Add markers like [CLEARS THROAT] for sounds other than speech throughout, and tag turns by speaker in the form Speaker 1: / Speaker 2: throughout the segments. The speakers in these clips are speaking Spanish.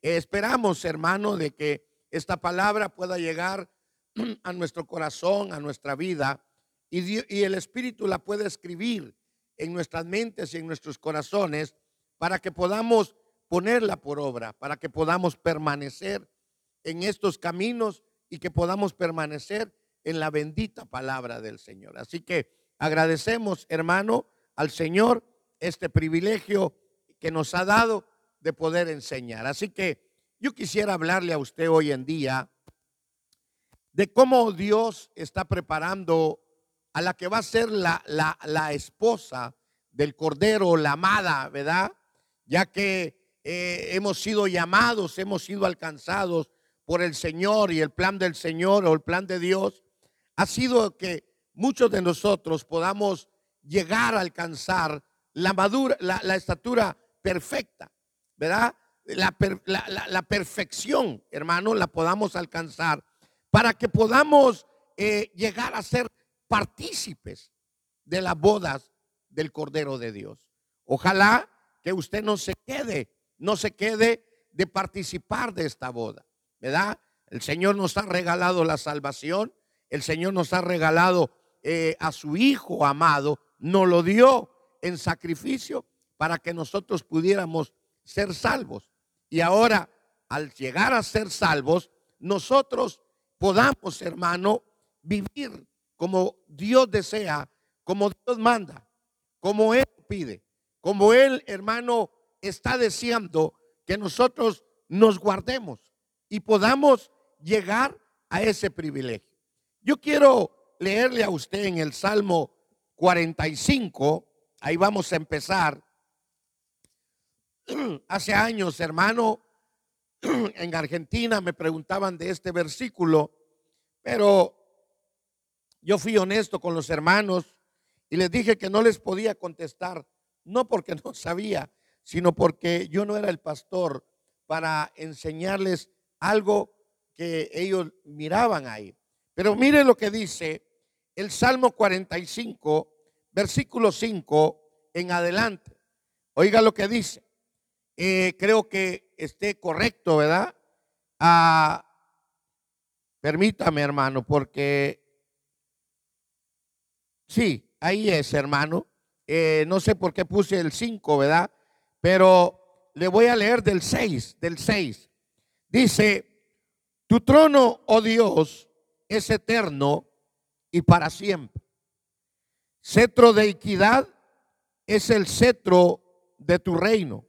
Speaker 1: Esperamos, hermano, de que esta palabra pueda llegar [CLEARS THROAT] a nuestro corazón, a nuestra vida, y, y el Espíritu la pueda escribir en nuestras mentes y en nuestros corazones para que podamos ponerla por obra, para que podamos permanecer en estos caminos y que podamos permanecer en la bendita palabra del Señor. Así que agradecemos, hermano, al Señor este privilegio que nos ha dado de poder enseñar. Así que yo quisiera hablarle a usted hoy en día de cómo Dios está preparando a la que va a ser la, la, esposa del Cordero, la amada, ¿verdad? Ya que eh, hemos sido llamados, hemos sido alcanzados por el Señor y el plan del Señor o el plan de Dios ha sido que muchos de nosotros podamos llegar a alcanzar la madura, la, estatura perfecta, ¿verdad? La, perfección, hermano, la podamos alcanzar para que podamos eh, llegar a ser partícipes de las bodas del Cordero de Dios. Ojalá que usted no se quede, no se quede de participar de esta boda, ¿verdad? El Señor nos ha regalado la salvación, el Señor nos ha regalado eh, a su Hijo amado, nos lo dio en sacrificio para que nosotros pudiéramos ser salvos. Y ahora, al llegar a ser salvos, nosotros podamos, hermano, vivir como Dios desea, como Dios manda, como Él pide, como Él, hermano, está deseando que nosotros nos guardemos y podamos llegar a ese privilegio. Yo quiero leerle a usted en el Salmo 45, Ahí vamos a empezar. [CLEARS THROAT] Hace años, hermano, [CLEARS THROAT] en Argentina me preguntaban de este versículo, pero yo fui honesto con los hermanos y les dije que no les podía contestar, no porque no [LAUGHS] sabía, sino porque yo no era el pastor para enseñarles algo que ellos miraban ahí. Pero mire lo que dice el Salmo 45, versículo 5 en adelante. Oiga lo que dice. Eh, creo que esté correcto, ¿verdad? Ah, permítame, hermano, porque sí, ahí es, hermano. Eh, no sé por qué puse el 5, ¿verdad? Pero le voy a leer del 6, del 6. Dice, tu trono, oh Dios, es eterno y para siempre. Cetro de equidad es el cetro de tu reino.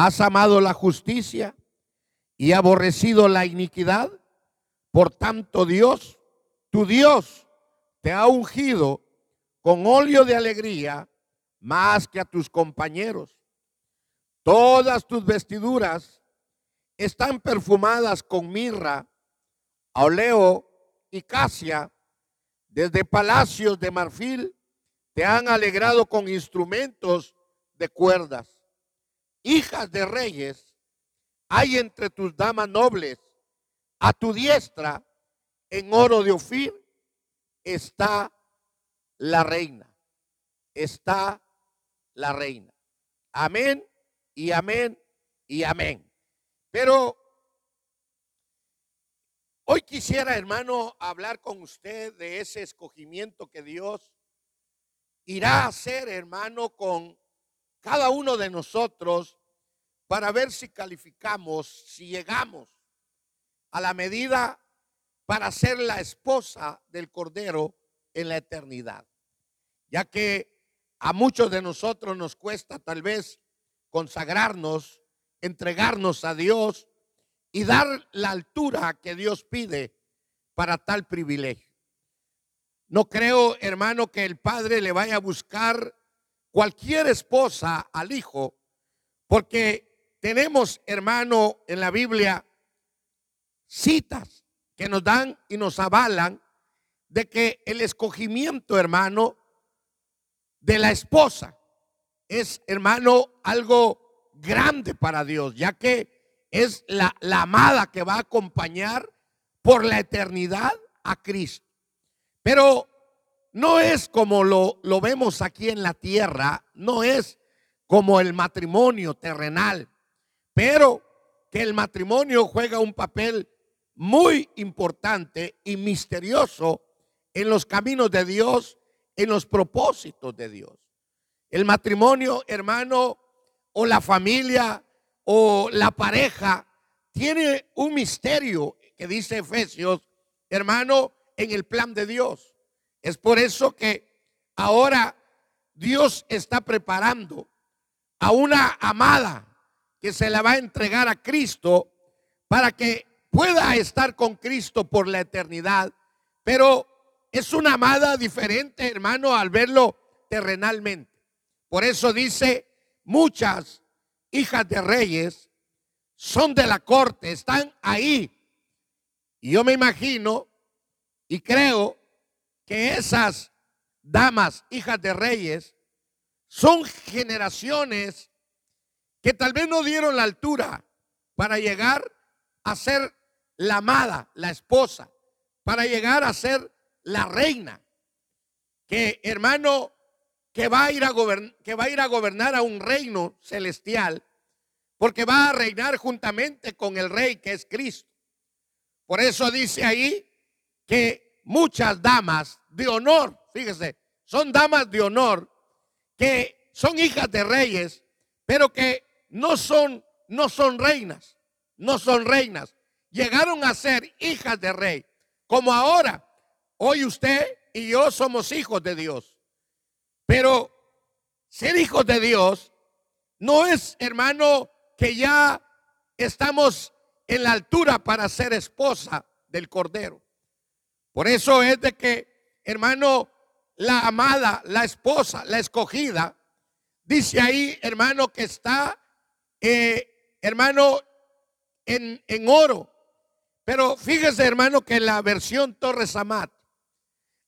Speaker 1: Has amado la justicia y aborrecido la iniquidad. Por tanto, Dios, tu Dios, te ha ungido con óleo de alegría más que a tus compañeros. Todas tus vestiduras están perfumadas con mirra, oleo y casia desde palacios de marfil te han alegrado con instrumentos de cuerdas. Hijas de reyes, hay entre tus damas nobles, a tu diestra, en oro de Ofir, está la reina. Está la reina. Amén y amén y amén. Pero Hoy quisiera, hermano, hablar con usted de ese escogimiento que Dios irá a hacer, hermano, con cada uno de nosotros para ver si calificamos, si llegamos a la medida para ser la esposa del Cordero en la eternidad. Ya que a muchos de nosotros nos cuesta tal vez consagrarnos, entregarnos a Dios y dar la altura que Dios pide para tal privilegio. No creo, hermano, que el padre le vaya a buscar cualquier esposa al hijo, porque tenemos, hermano, en la Biblia citas que nos dan y nos avalan de que el escogimiento, hermano, de la esposa es, hermano, algo grande para Dios, ya que es la, amada que va a acompañar por la eternidad a Cristo. Pero no es como lo, lo vemos aquí en la tierra, no es como el matrimonio terrenal. pero que el matrimonio juega un papel muy importante y misterioso en los caminos de Dios, en los propósitos de Dios. El matrimonio, hermano, o la familia, o la pareja, tiene un misterio que dice Efesios, hermano, en el plan de Dios. Es por eso que ahora Dios está preparando a una amada que se la va a entregar a Cristo para que pueda estar con Cristo por la eternidad. Pero es una amada diferente, hermano, al verlo terrenalmente. Por eso dice, muchas hijas de reyes son de la corte, están ahí. Y yo me imagino y creo que esas damas, hijas de reyes, son generaciones que tal vez no dieron la altura para llegar a ser la amada, la esposa, para llegar a ser la reina. Que hermano, que va a ir a que va a ir a gobernar a un reino celestial, porque va a reinar juntamente con el rey que es Cristo. Por eso dice ahí que muchas damas de honor, fíjese, son damas de honor que son hijas de reyes, pero que no son, no son reinas, no son reinas. Llegaron a ser hijas de rey, como ahora. Hoy usted y yo somos hijos de Dios. Pero ser hijos de Dios no es, hermano, que ya estamos en la altura para ser esposa del Cordero. Por eso es de que, hermano, la amada, la esposa, la escogida, dice ahí, hermano, que está eh, hermano, en, en, oro. Pero fíjese, hermano, que la versión Torres Amat,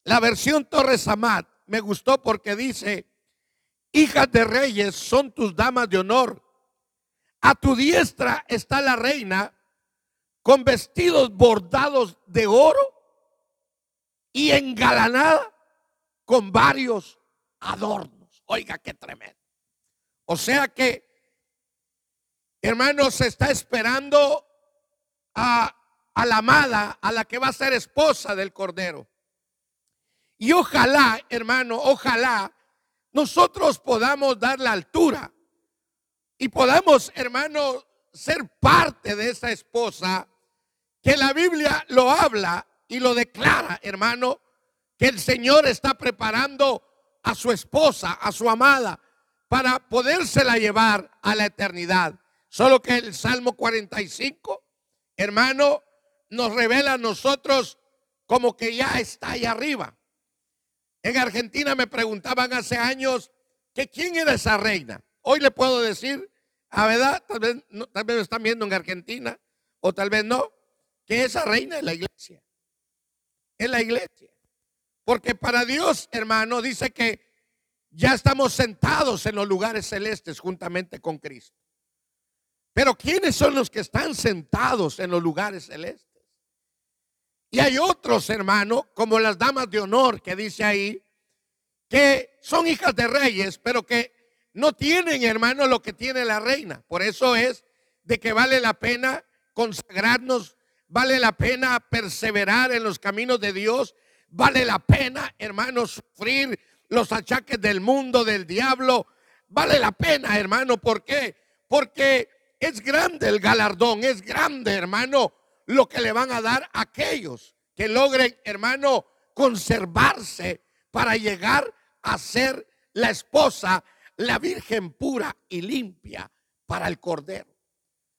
Speaker 1: la versión Torres Amat me gustó porque dice, hijas de reyes son tus damas de honor. A tu diestra está la reina con vestidos bordados de oro y engalanada con varios adornos. Oiga, qué tremendo. O sea que Hermano, se está esperando a, la amada, a la que va a ser esposa del Cordero. Y ojalá, hermano, ojalá nosotros podamos dar la altura y podamos, hermano, ser parte de esa esposa que la Biblia lo habla y lo declara, hermano, que el Señor está preparando a su esposa, a su amada, para podérsela llevar a la eternidad. Solo que el Salmo 45, hermano, nos revela a nosotros como que ya está ahí arriba. En Argentina me preguntaban hace años que quién era esa reina. Hoy le puedo decir, a verdad, tal vez, tal vez lo están viendo en Argentina o tal vez no, que esa reina es la iglesia. Es la iglesia. Porque para Dios, hermano, dice que ya estamos sentados en los lugares celestes juntamente con Cristo. Pero ¿quiénes son los que están sentados en los lugares celestes? Y hay otros, hermanos, como las damas de honor que dice ahí, que son hijas de reyes, pero que no tienen, hermano, lo que tiene la reina. Por eso es de que vale la pena consagrarnos, vale la pena perseverar en los caminos de Dios, vale la pena, hermano, sufrir los achaques del mundo, del diablo. Vale la pena, hermano, ¿por qué? Porque es grande el galardón, es grande, hermano, lo que le van a dar aquellos que logren, hermano, conservarse para llegar a ser la esposa, la virgen pura y limpia para el cordero.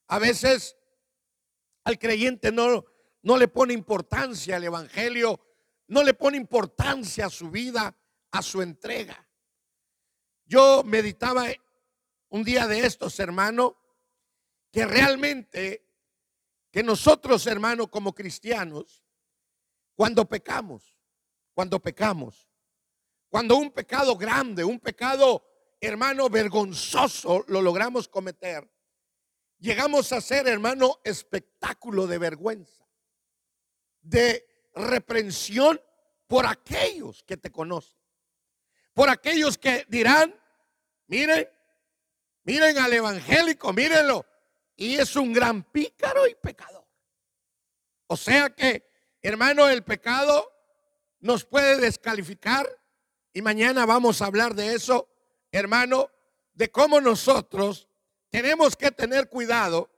Speaker 1: A veces al creyente no, no le pone importancia al evangelio, no le pone importancia a su vida, a su entrega. Yo meditaba un día de estos, hermano, que realmente, que nosotros, hermanos, como cristianos, cuando pecamos, cuando pecamos, cuando un pecado grande, un pecado, hermano, vergonzoso, lo logramos cometer, llegamos a ser, hermano, espectáculo de vergüenza, de reprensión por aquellos que te conocen, por aquellos que dirán, miren, miren al evangélico, mírenlo, y es un gran pícaro y pecador. O sea que, hermano, el pecado nos puede descalificar y mañana vamos a hablar de eso, hermano, de cómo nosotros tenemos que tener cuidado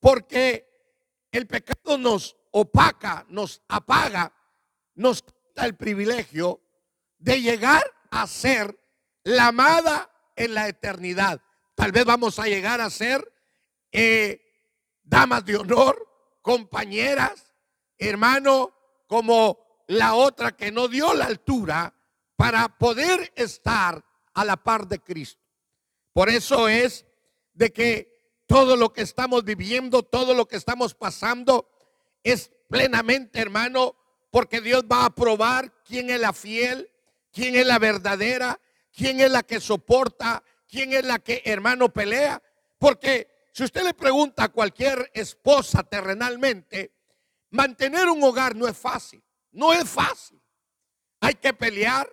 Speaker 1: porque el pecado nos opaca, nos apaga, nos quita el privilegio de llegar a ser la amada en la eternidad. Tal vez vamos a llegar a ser eh, damas de honor, compañeras, hermano, como la otra que no dio la altura para poder estar a la par de Cristo. Por eso es de que todo lo que estamos viviendo, todo lo que estamos pasando es plenamente, hermano, porque Dios va a probar quién es la fiel, quién es la verdadera, quién es la que soporta, quién es la que, hermano, pelea. Porque si usted le pregunta a cualquier esposa terrenalmente, mantener un hogar no es fácil, no es fácil. Hay que pelear,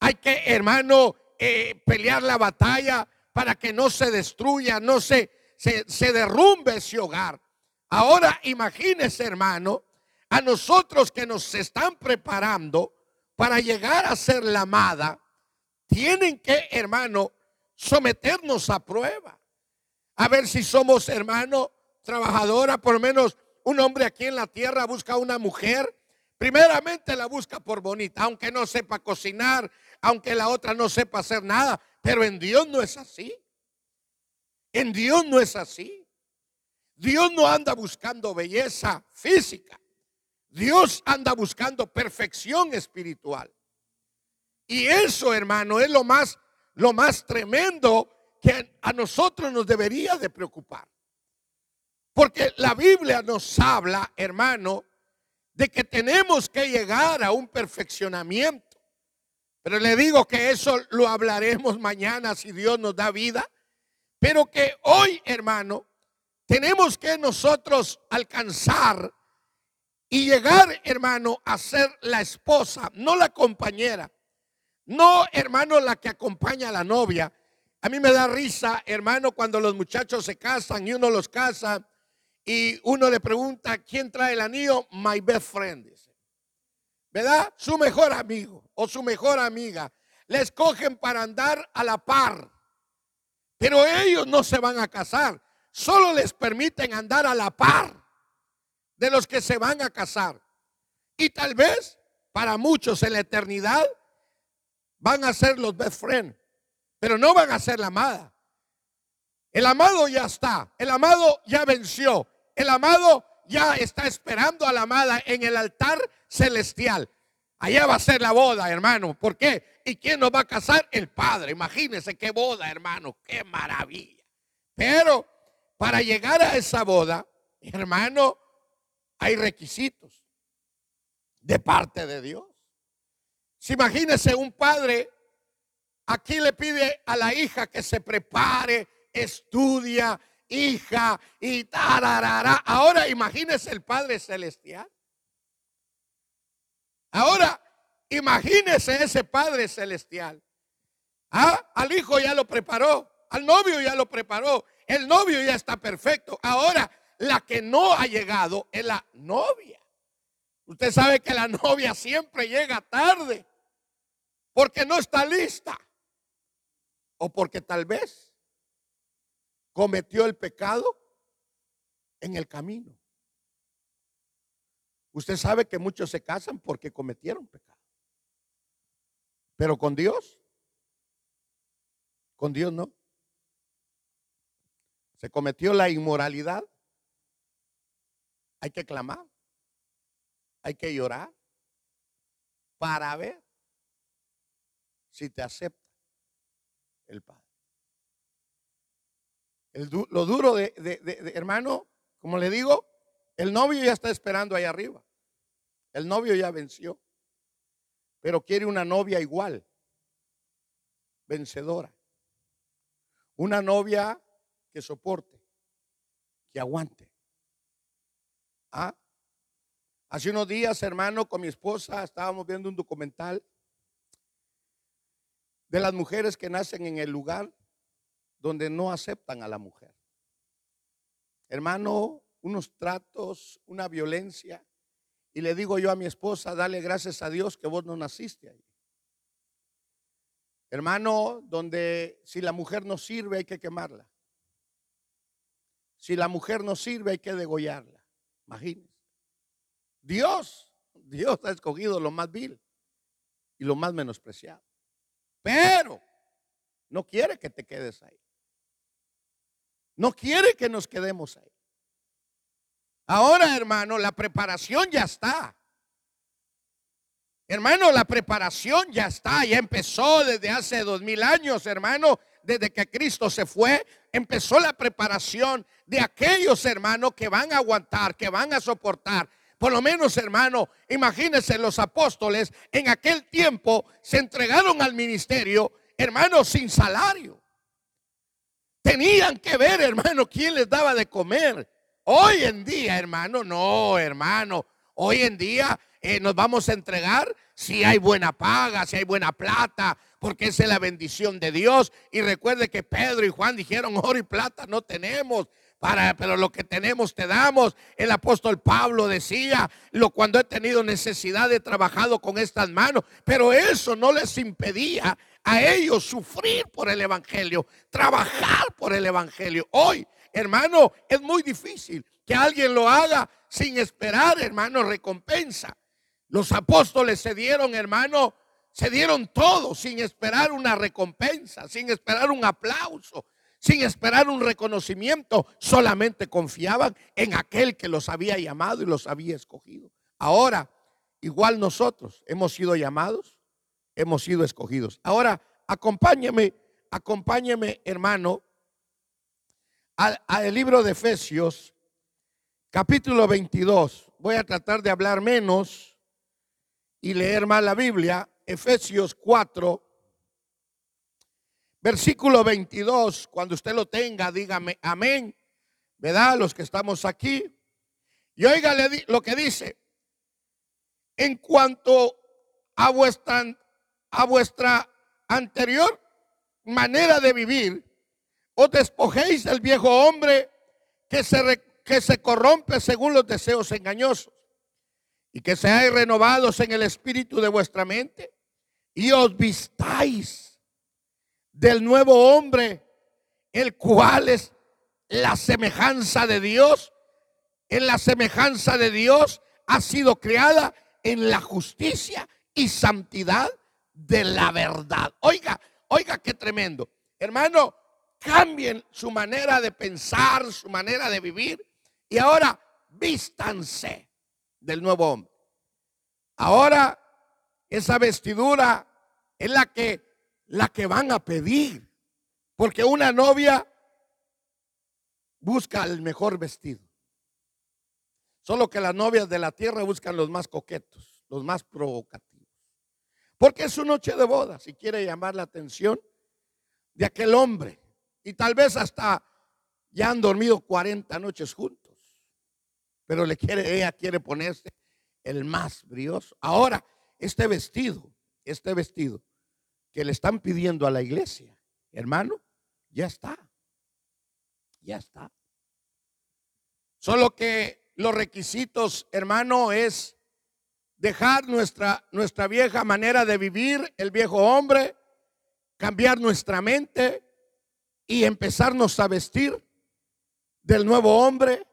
Speaker 1: hay que, hermano, eh, pelear la batalla para que no se destruya, no se, se, se derrumbe ese hogar. Ahora imagínese, hermano, a nosotros que nos están preparando para llegar a ser la amada, tienen que, hermano, someternos a prueba. A ver si somos, hermano, trabajadora, por menos un hombre aquí en la tierra busca una mujer. Primeramente la busca por bonita, aunque no sepa cocinar, aunque la otra no sepa hacer nada. Pero en Dios no es así. En Dios no es así. Dios no anda buscando belleza física. Dios anda buscando perfección espiritual. Y eso, hermano, es lo más lo más tremendo que a nosotros nos debería de preocupar. Porque la Biblia nos habla, hermano, de que tenemos que llegar a un perfeccionamiento. Pero le digo que eso lo hablaremos mañana si Dios nos da vida. Pero que hoy, hermano, tenemos que nosotros alcanzar y llegar, hermano, a ser la esposa, no la compañera. No, hermano, la que acompaña a la novia. A mí me da risa, hermano, cuando los muchachos se casan y uno los casa y uno le pregunta, ¿quién trae el anillo? My best friend. ¿Verdad? Su mejor amigo o su mejor amiga. Le escogen para andar a la par. Pero ellos no se van a casar solo les permiten andar a la par de los que se van a casar. Y tal vez para muchos en la eternidad van a ser los best friends, pero no van a ser la amada. El amado ya está, el amado ya venció, el amado ya está esperando a la amada en el altar celestial. Allá va a ser la boda, hermano. ¿Por qué? ¿Y quién nos va a casar? El Padre. Imagínense qué boda, hermano. Qué maravilla. Pero para llegar a esa boda, hermano, hay requisitos de parte de Dios. Si imagínese un padre, aquí le pide a la hija que se prepare, estudia, hija, y. Ahora imagínese el Padre Celestial. Ahora imagínese ese Padre Celestial. Ah, al hijo ya lo preparó, al novio ya lo preparó, el novio ya está perfecto. Ahora, la que no ha llegado es la novia. Usted sabe que la [LAUGHS] novia siempre llega tarde porque no está lista o porque tal vez cometió el pecado en el camino. Usted sabe que muchos se casan porque cometieron pecado. Pero con Dios, con Dios no se cometió la inmoralidad, hay que clamar, hay que llorar para ver si te acepta el Padre. lo duro de, hermano, como le digo, el novio ya está esperando ahí arriba. El novio ya venció. Pero quiere una novia igual, vencedora. Una novia que soporte, que aguante. ¿Ah? Hace unos días, hermano, con mi esposa estábamos viendo un documental de las mujeres que nacen en el lugar donde no aceptan a la mujer. hermano, unos tratos, una violencia. Y le digo yo a mi esposa, dale gracias a Dios que vos no naciste ahí. Hermano, donde si la mujer no sirve hay que quemarla. Si la mujer no sirve hay que degollarla. Imagínense. Dios, Dios ha escogido lo más vil y lo más menospreciado. Pero no quiere que te quedes ahí. No quiere que nos quedemos ahí. Ahora, hermano, la preparación ya está. Hermano, la preparación ya está, ya empezó desde hace dos mil años, hermano, desde que Cristo se fue, empezó la preparación de aquellos hermanos que van a aguantar, que van a soportar. Por lo menos, hermano, imagínense los apóstoles en aquel tiempo se entregaron al ministerio, hermano, sin salario. Tenían que ver, hermano, quién les daba de comer. Hoy en día, hermano, no, hermano. Hoy en día eh, nos vamos a entregar si hay buena paga, si hay buena plata, porque esa es la bendición de Dios. Y recuerde que Pedro y Juan dijeron, oro y plata no tenemos. Para, pero lo que tenemos te damos. El apóstol Pablo decía, lo cuando he tenido necesidad he trabajado con estas manos, pero eso no les impedía a ellos sufrir por el evangelio, trabajar por el evangelio. Hoy hermano, es muy difícil que alguien lo haga sin esperar, hermano, recompensa. Los apóstoles se dieron, hermano, se dieron todo sin esperar una recompensa, sin esperar un aplauso, sin esperar un reconocimiento. Solamente confiaban en aquel que los había llamado y los había escogido. Ahora, igual nosotros hemos sido llamados, hemos sido escogidos. Ahora, acompáñeme, acompáñeme, hermano, al, libro de Efesios, capítulo 22. Voy a tratar de hablar menos y leer más la Biblia. Efesios 4, versículo 22. Cuando usted lo tenga, dígame amén. ¿Verdad? Los que estamos aquí. Y oiga lo que dice. En cuanto a vuestra, a vuestra anterior manera de vivir, os despojéis del viejo hombre que se, que se corrompe según los deseos engañosos y que seáis renovados en el espíritu de vuestra mente y os vistáis del nuevo hombre, el cual es la semejanza de Dios. En la semejanza de Dios ha sido creada en la justicia y santidad de la verdad. Oiga, oiga qué tremendo. Hermano, cambien su manera de pensar, su manera de vivir. Y ahora vístanse del nuevo hombre. Ahora esa vestidura es la que la que van a pedir, porque una novia busca el mejor vestido. Solo que las novias de la tierra buscan los más coquetos, los más provocativos. Porque es su noche de boda, si quiere llamar la atención de aquel hombre y tal vez hasta ya han dormido 40 noches juntos. Pero le quiere, ella quiere ponerse el más brioso. Ahora, este vestido, este vestido que le están pidiendo a la iglesia, hermano, ya está. Ya está. Solo que los requisitos, hermano, es dejar nuestra, nuestra vieja manera de vivir, el viejo hombre, cambiar nuestra mente, y empezarnos a vestir del nuevo hombre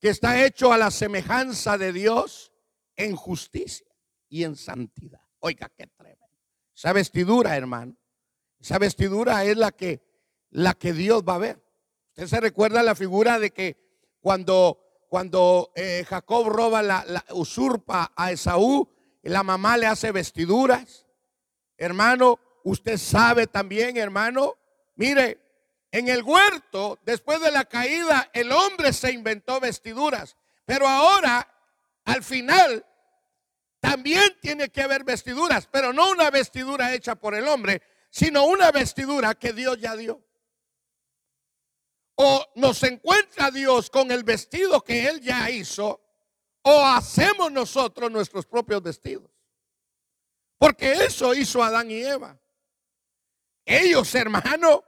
Speaker 1: que está hecho a la semejanza de Dios en justicia y en santidad. Oiga, qué tremendo. Esa vestidura, hermano, esa vestidura es la que, la que Dios va a ver. Usted se recuerda la figura de que cuando, cuando eh, Jacob roba la, la usurpa a Esaú, la mamá le hace vestiduras. Hermano, usted sabe también, hermano, Mire, en el huerto, después de la caída, el hombre se inventó vestiduras. Pero ahora, al final, también tiene que haber vestiduras, pero no una vestidura hecha por el hombre, sino una vestidura que Dios ya dio. O nos encuentra Dios con el vestido que Él ya hizo, o hacemos nosotros nuestros propios vestidos. Porque eso hizo Adán y Eva. Ellos, hermano,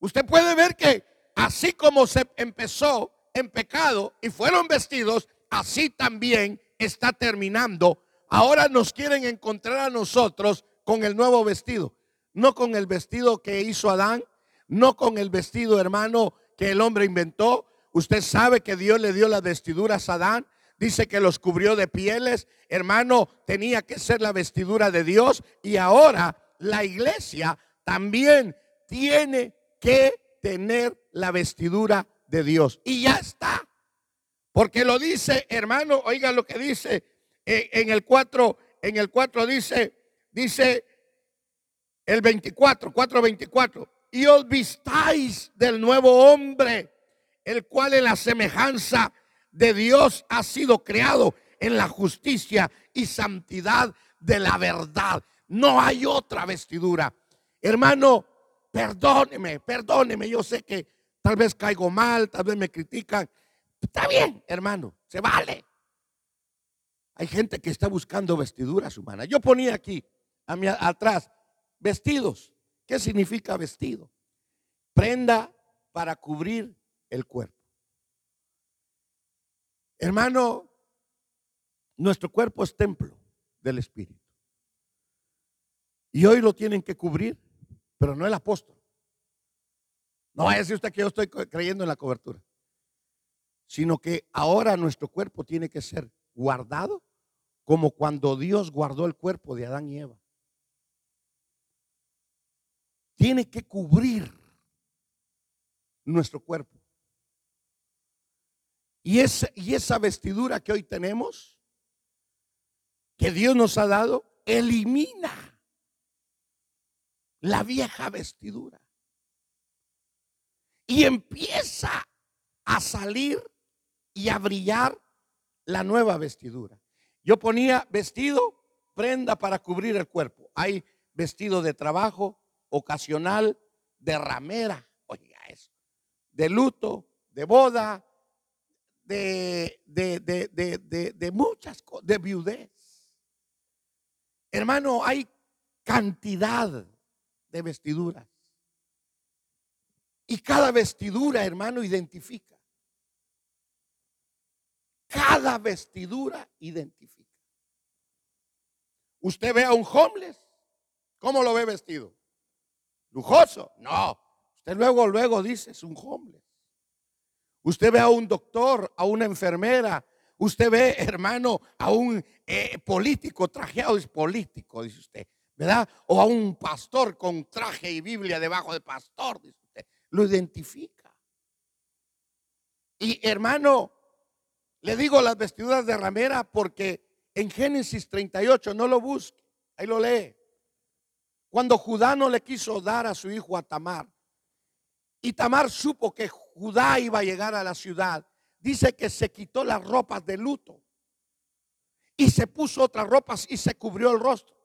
Speaker 1: Usted puede ver que así como se empezó en pecado y fueron vestidos, así también está terminando. Ahora nos quieren encontrar a nosotros con el nuevo vestido, no con el vestido que hizo Adán, no con el vestido hermano que el hombre inventó. Usted sabe que Dios le dio las vestiduras a Adán. Dice que los cubrió de pieles. Hermano, tenía que ser la vestidura de Dios. Y ahora la iglesia también tiene que tener la vestidura de Dios. Y ya está. Porque lo dice, hermano, oiga lo que dice eh, en el 4, en el 4 dice, dice el 24, 4:24, y os vistáis del nuevo hombre, el cual en la semejanza de Dios ha sido creado en la justicia y santidad de la verdad. No hay otra vestidura. Hermano, perdóneme, perdóneme. Yo sé que tal vez caigo mal, tal vez me critican. Está bien, hermano, se vale. Hay gente que está buscando vestiduras humanas. Yo ponía aquí, a mi, atrás, vestidos. ¿Qué significa vestido? Prenda para cubrir el cuerpo. Hermano, nuestro cuerpo es templo del Espíritu. Y hoy lo tienen que cubrir, pero no el apóstol. No vaya a decir usted que yo estoy creyendo en la cobertura. Sino que ahora nuestro cuerpo tiene que ser guardado como cuando Dios guardó el cuerpo de Adán y Eva. Tiene que cubrir nuestro cuerpo. Y esa, y esa vestidura que hoy tenemos, que Dios nos ha dado, elimina la vieja vestidura y empieza a salir y a brillar la nueva vestidura. Yo ponía vestido, prenda para cubrir el cuerpo. Hay vestido de trabajo, ocasional, de ramera, oiga eso, de luto, de boda, de, de, de, de muchas cosas, de viudez. Hermano, hay cantidad de vestiduras. Y cada vestidura, hermano, identifica. Cada vestidura identifica. Usted ve a un homeless, ¿cómo lo ve vestido? ¿Lujoso? No. Usted luego, luego dice, es un homeless. Usted ve a un doctor, a una enfermera, usted ve, hermano, a un eh, político trajeado, es político, dice usted, ¿verdad? O a un pastor con traje y Biblia debajo de pastor, dice lo identifica. Y hermano, le digo las vestiduras de ramera porque en Génesis 38, no lo busque, ahí lo lee. Cuando Judá no le quiso dar a su hijo a Tamar, y Tamar supo que Judá iba a llegar a la ciudad, dice que se quitó las ropas de luto y se puso otras ropas y se cubrió el rostro.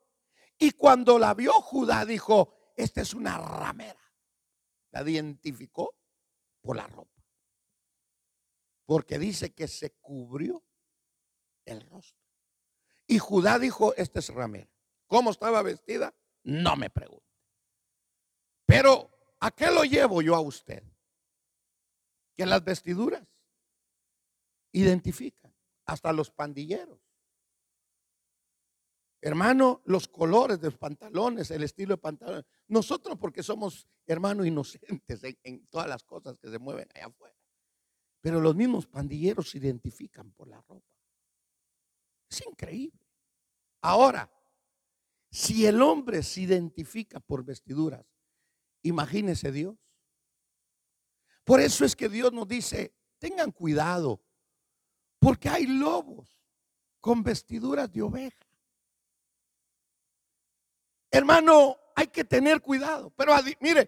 Speaker 1: Y cuando la vio Judá dijo, esta es una ramera la identificó por la ropa. Porque dice que se cubrió el rostro. Y Judá dijo, esta es ramera. ¿Cómo estaba vestida? No me pregunte. Pero, ¿a qué lo llevo yo a usted? Que las vestiduras identifican hasta los pandilleros. Hermano, los colores de los pantalones, el estilo de pantalones. Nosotros porque somos, hermanos, inocentes en, todas las cosas que se mueven allá afuera. Pero los mismos pandilleros se identifican por la ropa. Es increíble. Ahora, si el hombre se identifica por vestiduras, imagínese Dios. Por eso es que Dios nos dice, tengan cuidado, porque hay lobos con vestiduras de oveja. Hermano, hay que tener cuidado. Pero mire,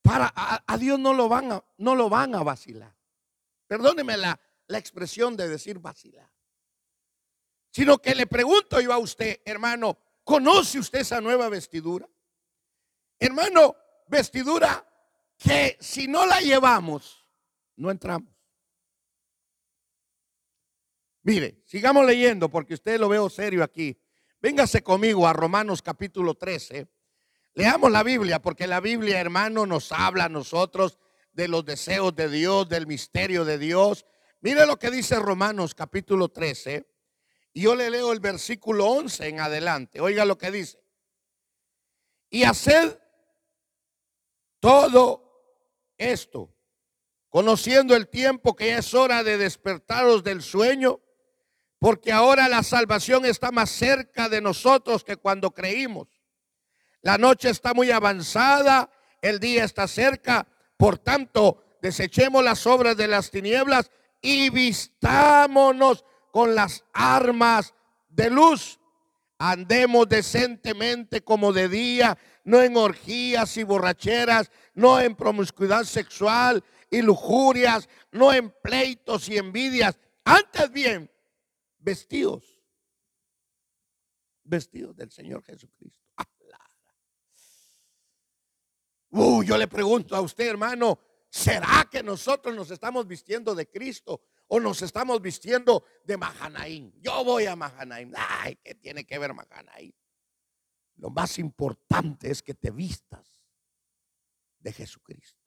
Speaker 1: para a, Dios no lo van a, no lo van a vacilar. Perdóneme la, la expresión de decir vacilar. Sino que le pregunto yo a usted, hermano, ¿conoce usted esa nueva vestidura? Hermano, vestidura que si no la llevamos, no entramos. Mire, sigamos leyendo porque usted lo veo serio aquí. Véngase conmigo a Romanos capítulo 13. Leamos la Biblia, porque la Biblia, hermano, nos habla a nosotros de los deseos de Dios, del misterio de Dios. Mire lo que dice Romanos capítulo 13. Y yo le leo el versículo 11 en adelante. Oiga lo que dice. Y haced todo esto, conociendo el tiempo que es hora de despertaros del sueño, porque ahora la salvación está más cerca de nosotros que cuando creímos. La noche está muy avanzada, el día está cerca, por tanto, desechemos las obras de las tinieblas y vistámonos con las armas de luz. Andemos decentemente como de día, no en orgías y borracheras, no en promiscuidad sexual y lujurias, no en pleitos y envidias. Antes bien, vestidos, vestidos del Señor Jesucristo. Uh, yo le pregunto a usted, hermano, ¿será que nosotros nos estamos vistiendo de Cristo o nos estamos vistiendo de Mahanaim? Yo voy a Mahanaim. Ay, ¿qué tiene que ver Mahanaim? Lo más importante es que te vistas de Jesucristo.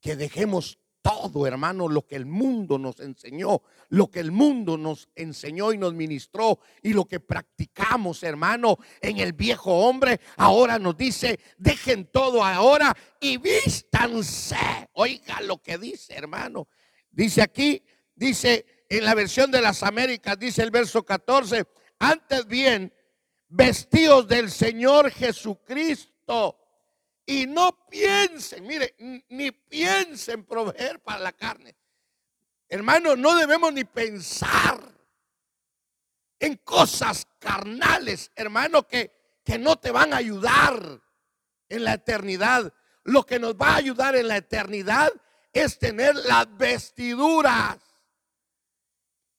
Speaker 1: Que dejemos todo, hermano, lo que el mundo nos enseñó, lo que el mundo nos enseñó y nos ministró y lo que practicamos, hermano, en el viejo hombre, ahora nos dice, dejen todo ahora y vístanse. Oiga lo que dice, hermano. Dice aquí, dice en la versión de las Américas, dice el verso 14, antes bien, vestidos del Señor Jesucristo. Y no piensen, mire, ni piensen proveer para la carne. Hermano, no debemos ni pensar en cosas carnales, hermano, que, que no te van a ayudar en la eternidad. Lo que nos va a ayudar en la eternidad es tener las vestiduras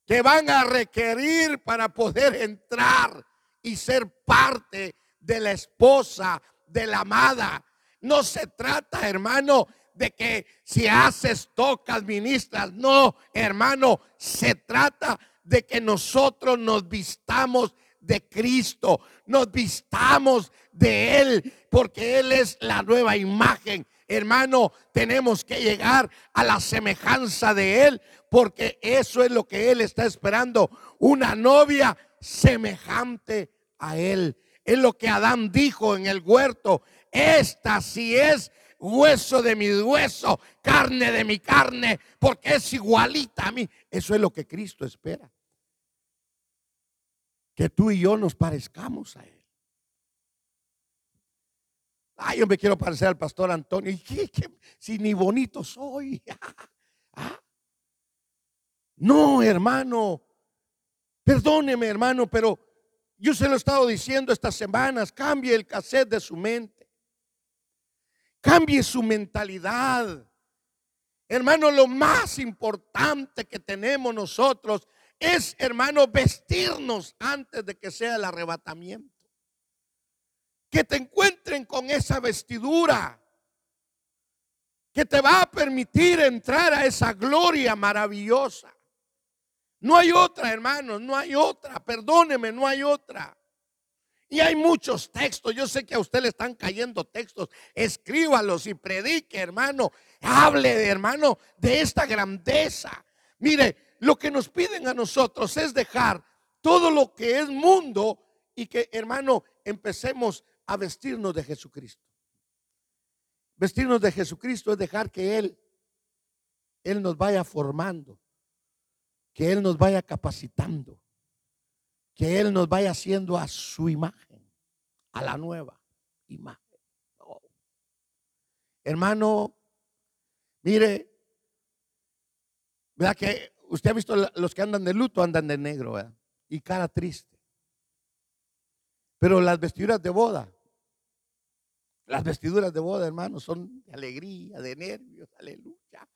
Speaker 1: que van a requerir para poder entrar y ser parte de la esposa, de la amada. No se trata, hermano, de que si haces, tocas, ministras. No, hermano, se trata de que nosotros nos vistamos de Cristo, nos vistamos de Él, porque Él es la nueva imagen. Hermano, tenemos que llegar a la semejanza de Él, porque eso es lo que Él está esperando. Una novia semejante a Él. Es lo que Adán dijo en el huerto. Esta sí es hueso de mi hueso, carne de mi carne, porque es igualita a mí. Eso es lo que Cristo espera. Que tú y yo nos parezcamos a Él. Ay, yo me quiero parecer al pastor Antonio. ¿Y qué, si ni bonito soy? [LAUGHS] ¿Ah? No, hermano. Perdóneme, hermano, pero yo se lo he estado diciendo estas semanas, cambie el cassette de su mente. Cambie su mentalidad. Hermano, lo más importante que tenemos nosotros es, hermano, vestirnos antes de que sea el arrebatamiento. Que te encuentren con esa vestidura que te va a permitir entrar a esa gloria maravillosa. No hay otra, hermanos, no hay otra. Perdóneme, no hay otra. Y hay muchos textos. Yo sé que a usted le están cayendo textos. Escríbalos y predique, hermano. Hable, hermano, de esta grandeza. Mire, lo que nos piden a nosotros es dejar todo lo que es mundo y que, hermano, empecemos a vestirnos de Jesucristo. Vestirnos de Jesucristo es dejar que Él, Él nos vaya formando que Él nos vaya capacitando, que Él nos vaya haciendo a su imagen, a la nueva imagen. Oh. Hermano, mire, ¿verdad que usted ha visto los que andan de luto, andan de negro, ¿verdad? Y cara triste. Pero las vestiduras de boda, las vestiduras de boda, hermano, son de alegría, de nervios, aleluya.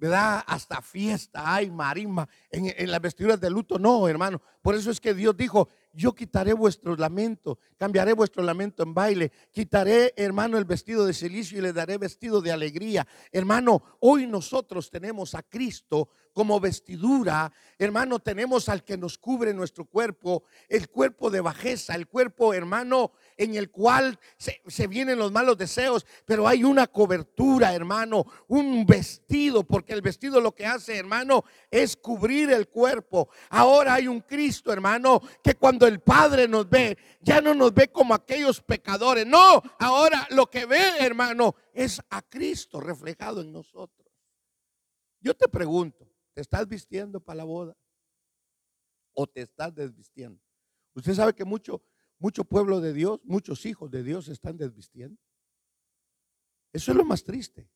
Speaker 1: ¿Verdad? Hasta fiesta hay marisma en, las vestiduras de luto. No, hermano. Por eso es que Dios dijo yo quitaré vuestro lamento, cambiaré vuestro lamento en baile, quitaré, hermano, el vestido de silicio y le daré vestido de alegría. Hermano, hoy nosotros tenemos a Cristo como vestidura. Hermano, tenemos al que nos cubre nuestro cuerpo, el cuerpo de bajeza, el cuerpo, hermano, en el cual se, se, vienen los malos deseos, pero hay una cobertura, hermano, un vestido, porque el vestido lo que hace, hermano, es cubrir el cuerpo. Ahora hay un Cristo, hermano, que cuando el Padre nos ve, ya no nos ve como aquellos pecadores, no, ahora lo que ve, hermano, es a Cristo reflejado en nosotros. Yo te pregunto, ¿te estás vistiendo para la boda? ¿O te estás desvistiendo? Usted sabe que mucho mucho pueblo de Dios, muchos hijos de Dios se están desvistiendo. Eso es lo más triste.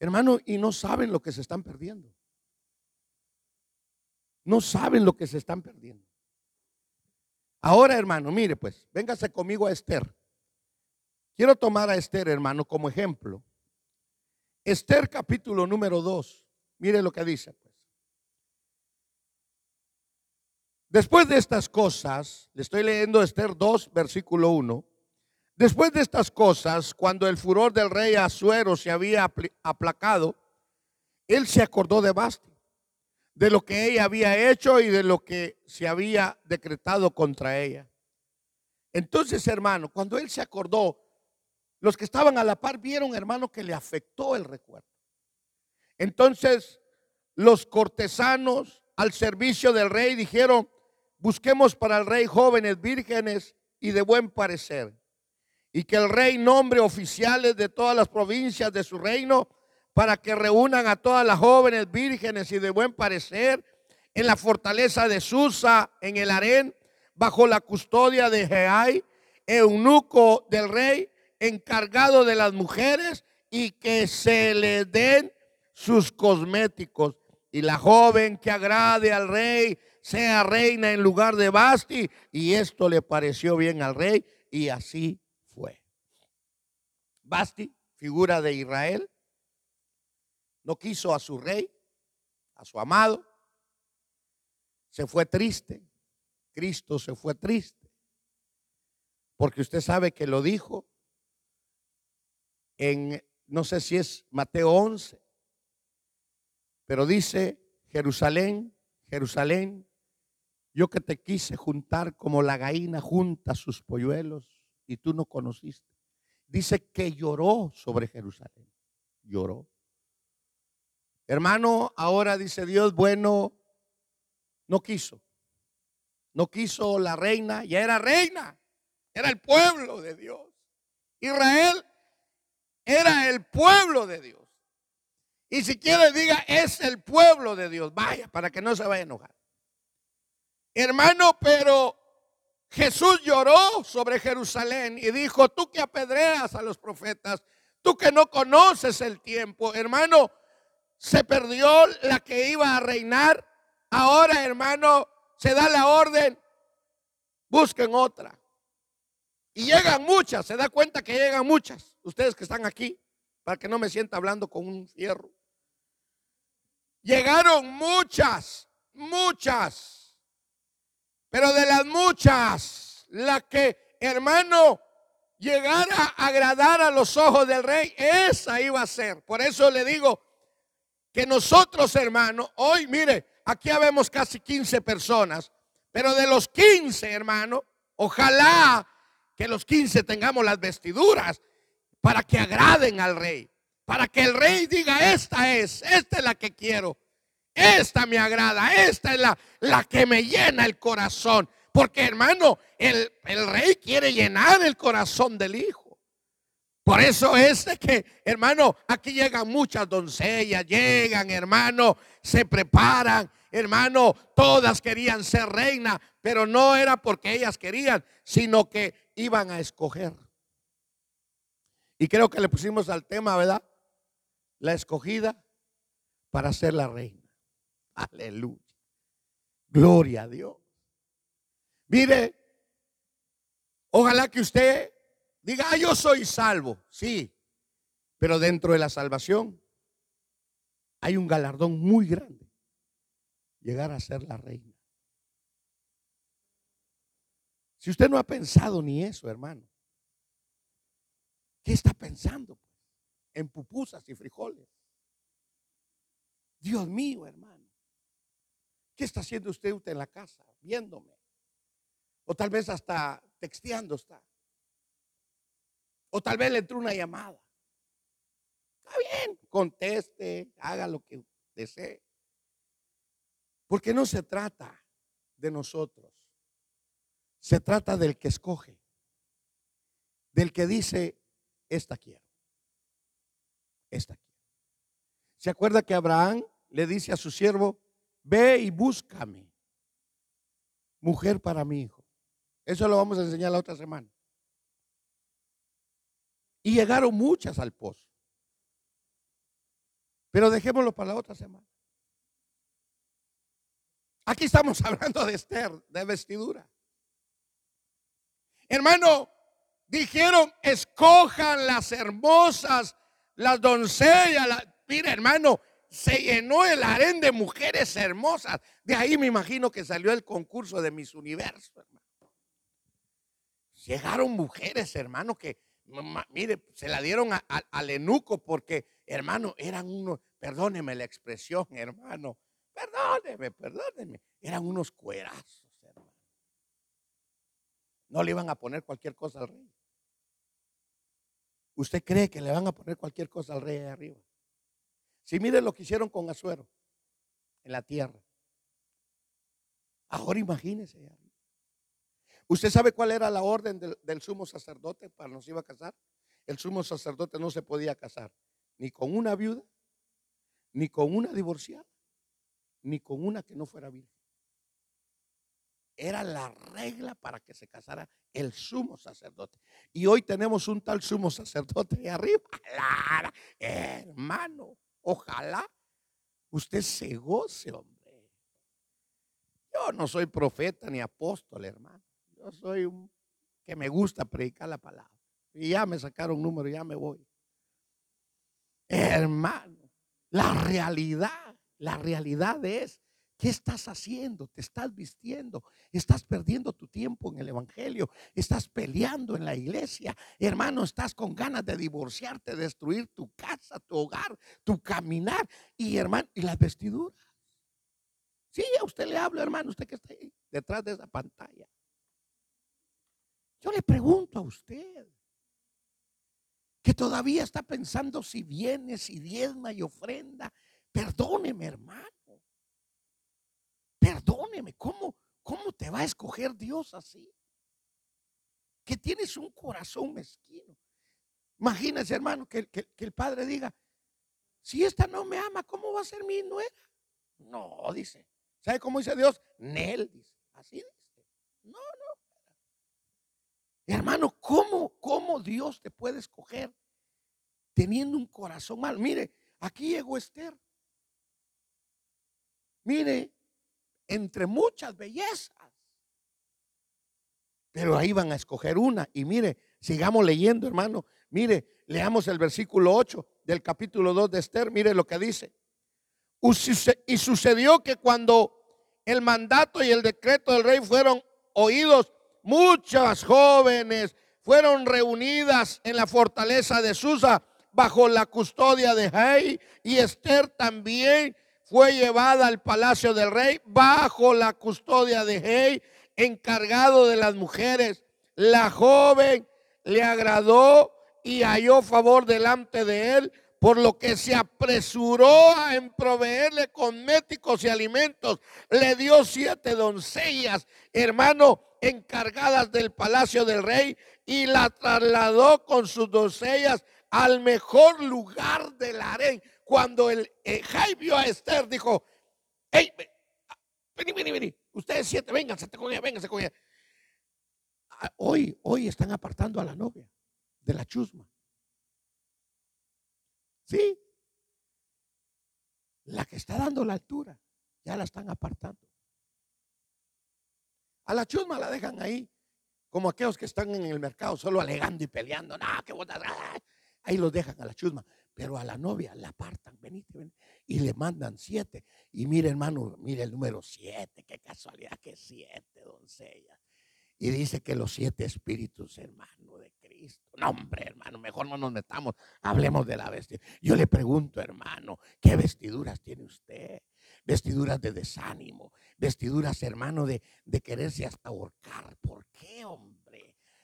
Speaker 1: Hermano, y no saben lo que se están perdiendo. No saben lo que se están perdiendo. Ahora, hermano, mire pues, véngase conmigo a Esther. Quiero tomar a Esther, hermano, como ejemplo. Esther capítulo número 2. Mire lo que dice. Pues. Después de estas cosas, le estoy leyendo Esther 2, versículo 1. Después de estas cosas, cuando el furor del rey Azuero se había aplacado, él se acordó de Basti, de lo que ella había hecho y de lo que se había decretado contra ella. Entonces, hermano, cuando él se acordó, los que estaban a la par vieron, hermano, que le afectó el recuerdo. Entonces, los cortesanos al servicio del rey dijeron, busquemos para el rey jóvenes vírgenes y de buen parecer. Y que el rey nombre oficiales de todas las provincias de su reino para que reúnan a todas las jóvenes vírgenes y de buen parecer en la fortaleza de Susa, en el harén, bajo la custodia de Jeai, eunuco del rey, encargado de las mujeres, y que se le den sus cosméticos. Y la joven que agrade al rey sea reina en lugar de Basti. Y esto le pareció bien al rey y así fue. Basti, figura de Israel, no quiso a su rey, a su amado. Se fue triste. Cristo se fue triste. Porque usted sabe que lo dijo en, no sé si es Mateo 11, pero dice, Jerusalén, Jerusalén, yo que te quise juntar como la gallina junta sus polluelos y tú no conociste. Dice que lloró sobre Jerusalén. Lloró. Hermano, ahora dice Dios, bueno, no quiso. No quiso la reina, ya era reina. Era el pueblo de Dios. Israel era el pueblo de Dios. Y si quiere diga, es el pueblo de Dios. Vaya, para que no se vaya a enojar. Hermano, pero Jesús lloró sobre Jerusalén y dijo, tú que apedreas a los profetas, tú que no conoces el tiempo, hermano, se perdió la que iba a reinar. Ahora, hermano, se da la orden, busquen otra. Y llegan muchas, se da cuenta que llegan muchas, ustedes que están aquí, para que no me sienta hablando con un fierro. Llegaron muchas, muchas pero de las muchas, la que, hermano, llegara a agradar a los ojos del rey, esa iba a ser. Por eso le digo que nosotros, hermano, hoy, mire, aquí habemos casi 15 personas, pero de los 15, hermano, ojalá que los 15 tengamos las vestiduras para que agraden al rey, para que el rey diga, esta es, esta es la que quiero. Esta me agrada, esta es la, la que me llena el corazón. Porque hermano, el, el rey quiere llenar el corazón del hijo. Por eso es que, hermano, aquí llegan muchas doncellas, llegan, hermano, se preparan, hermano, todas querían ser reina, pero no era porque ellas querían, sino que iban a escoger. Y creo que le pusimos al tema, ¿verdad? La escogida para ser la reina. Aleluya. Gloria a Dios. Mire, ojalá que usted diga, ah, yo soy salvo. Sí, pero dentro de la salvación hay un galardón muy grande. Llegar a ser la reina. Si usted no ha pensado ni eso, hermano, ¿qué está pensando? En pupusas y frijoles. Dios mío, hermano. ¿Qué está haciendo usted, usted en la casa? Viéndome. O tal vez hasta texteando está. O tal vez le entró una llamada. Está bien, conteste, haga lo que desee. Porque no se trata de nosotros. Se trata del que escoge. Del que dice, esta quiero. Esta quiero. ¿Se acuerda que Abraham le dice a su siervo, ve y búscame mujer para mi hijo? Eso lo vamos a enseñar la otra semana. Y llegaron muchas al pozo. Pero dejémoslo para la otra semana. Aquí estamos [LAUGHS] hablando de Esther, de vestidura. Hermano, dijeron, escojan las hermosas, las doncellas. mira, hermano, se llenó el harén de mujeres hermosas. De ahí me imagino que salió el concurso de mis universos, hermano. Llegaron mujeres, hermano, que, mire, se la dieron al enuco porque, hermano, eran unos, perdóneme la expresión, hermano, perdóneme, perdóneme, eran unos cuerazos, hermano. No le iban a poner cualquier cosa al rey. ¿Usted cree que le van a poner cualquier cosa al rey ahí arriba? Si mire lo que hicieron con Azuero en la tierra. Ahora imagínese. ¿Usted sabe cuál era la orden del, sumo sacerdote para nos iba a casar? El sumo sacerdote no se podía casar ni con una viuda, ni con una divorciada, ni con una que no fuera virgen. Era la regla para que se casara el sumo sacerdote. Y hoy tenemos un tal sumo sacerdote ahí arriba. [LAUGHS] hermano, ojalá usted se goce, hombre. Yo no soy profeta ni apóstol, hermano. Yo soy un que me gusta predicar la palabra. Y ya me sacaron un número, ya me voy. Hermano, la realidad, la realidad es, ¿qué estás haciendo? ¿Te estás vistiendo? ¿Estás perdiendo tu tiempo en el Evangelio? ¿Estás peleando en la iglesia? Hermano, estás con ganas de divorciarte, destruir tu casa, tu hogar, tu caminar. Y hermano, ¿y las vestiduras? Sí, a usted le hablo, hermano, usted que está ahí detrás de esa pantalla. Yo le pregunto a usted, que todavía está pensando si viene, si diezma y ofrenda, perdóneme hermano, perdóneme, ¿cómo, cómo te va a escoger Dios así? Que tienes un corazón mezquino. Imagínese hermano que, que el padre diga, si esta no me ama, ¿cómo va a ser mi nuera? No, dice. ¿Sabe cómo dice Dios? Nel, dice. Así dice. No, Hermano, ¿cómo, ¿cómo Dios te puede escoger teniendo un corazón mal? Mire, aquí llegó Esther. Mire, entre muchas bellezas. Pero ahí van a escoger una. Y mire, sigamos leyendo, hermano. Mire, leamos el versículo 8 del capítulo 2 de Esther. Mire lo que dice. Y sucedió que cuando el mandato y el decreto del rey fueron oídos muchas jóvenes fueron reunidas en la fortaleza de Susa bajo la custodia de Rey y Esther también fue llevada al palacio del rey bajo la custodia de Rey, encargado de las mujeres. La joven le agradó y halló favor delante de él, por lo que se apresuró a en proveerle cosméticos y alimentos. Le dio siete doncellas, hermano, encargadas del palacio del rey y la trasladó con sus doncellas al mejor lugar del harén. Cuando el eh, vio a Esther, dijo, hey, vení, vení, vení, ustedes siete, vénganse con ella, vénganse con ella. Ah, hoy, hoy están apartando a la novia de la chusma. Sí. La que está dando la altura, ya la están apartando. A la chusma la dejan ahí, como aquellos que están en el mercado solo alegando y peleando. No, que botas. Ahí los dejan a la chusma. Pero a la novia la apartan, venite, y le mandan siete. Y mire, hermano, mire el número siete, qué casualidad que siete doncellas. Y dice que los siete espíritus, hermano, de Cristo. No, hombre, hermano, mejor no nos metamos. Hablemos de la vestidura. Yo le pregunto, hermano, ¿qué vestiduras tiene usted? Vestiduras de desánimo, vestiduras, hermano, de, de quererse hasta ahorcar. ¿Por qué, hombre?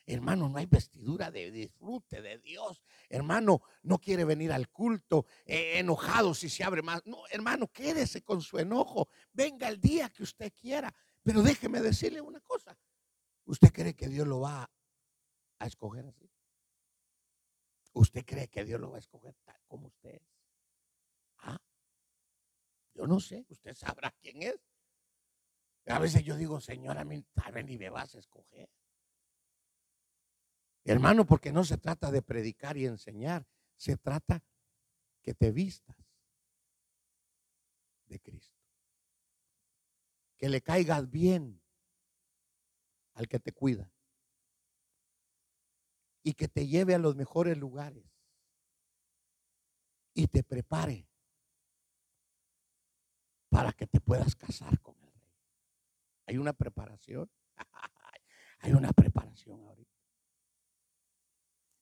Speaker 1: Hermano, no hay vestidura de disfrute de Dios. Hermano, no quiere venir al culto eh, enojado si se abre más. No, hermano, quédese con su enojo. Venga el día que usted quiera. Pero déjeme decirle una cosa. ¿Usted cree que Dios lo va a escoger así? ¿Usted cree que Dios lo va a escoger tal como usted es? ¿Ah? Yo no sé, usted sabrá quién es. A veces yo digo, Señor, a mí tal vez ni me vas a escoger. Hermano, porque no se trata de predicar y enseñar, se trata que te vistas de Cristo. Que le caigas bien al que te cuida. Y que te lleve a los mejores lugares. Y te prepare para que te puedas casar con el rey. Hay una preparación. [LAUGHS] Hay una preparación ahorita.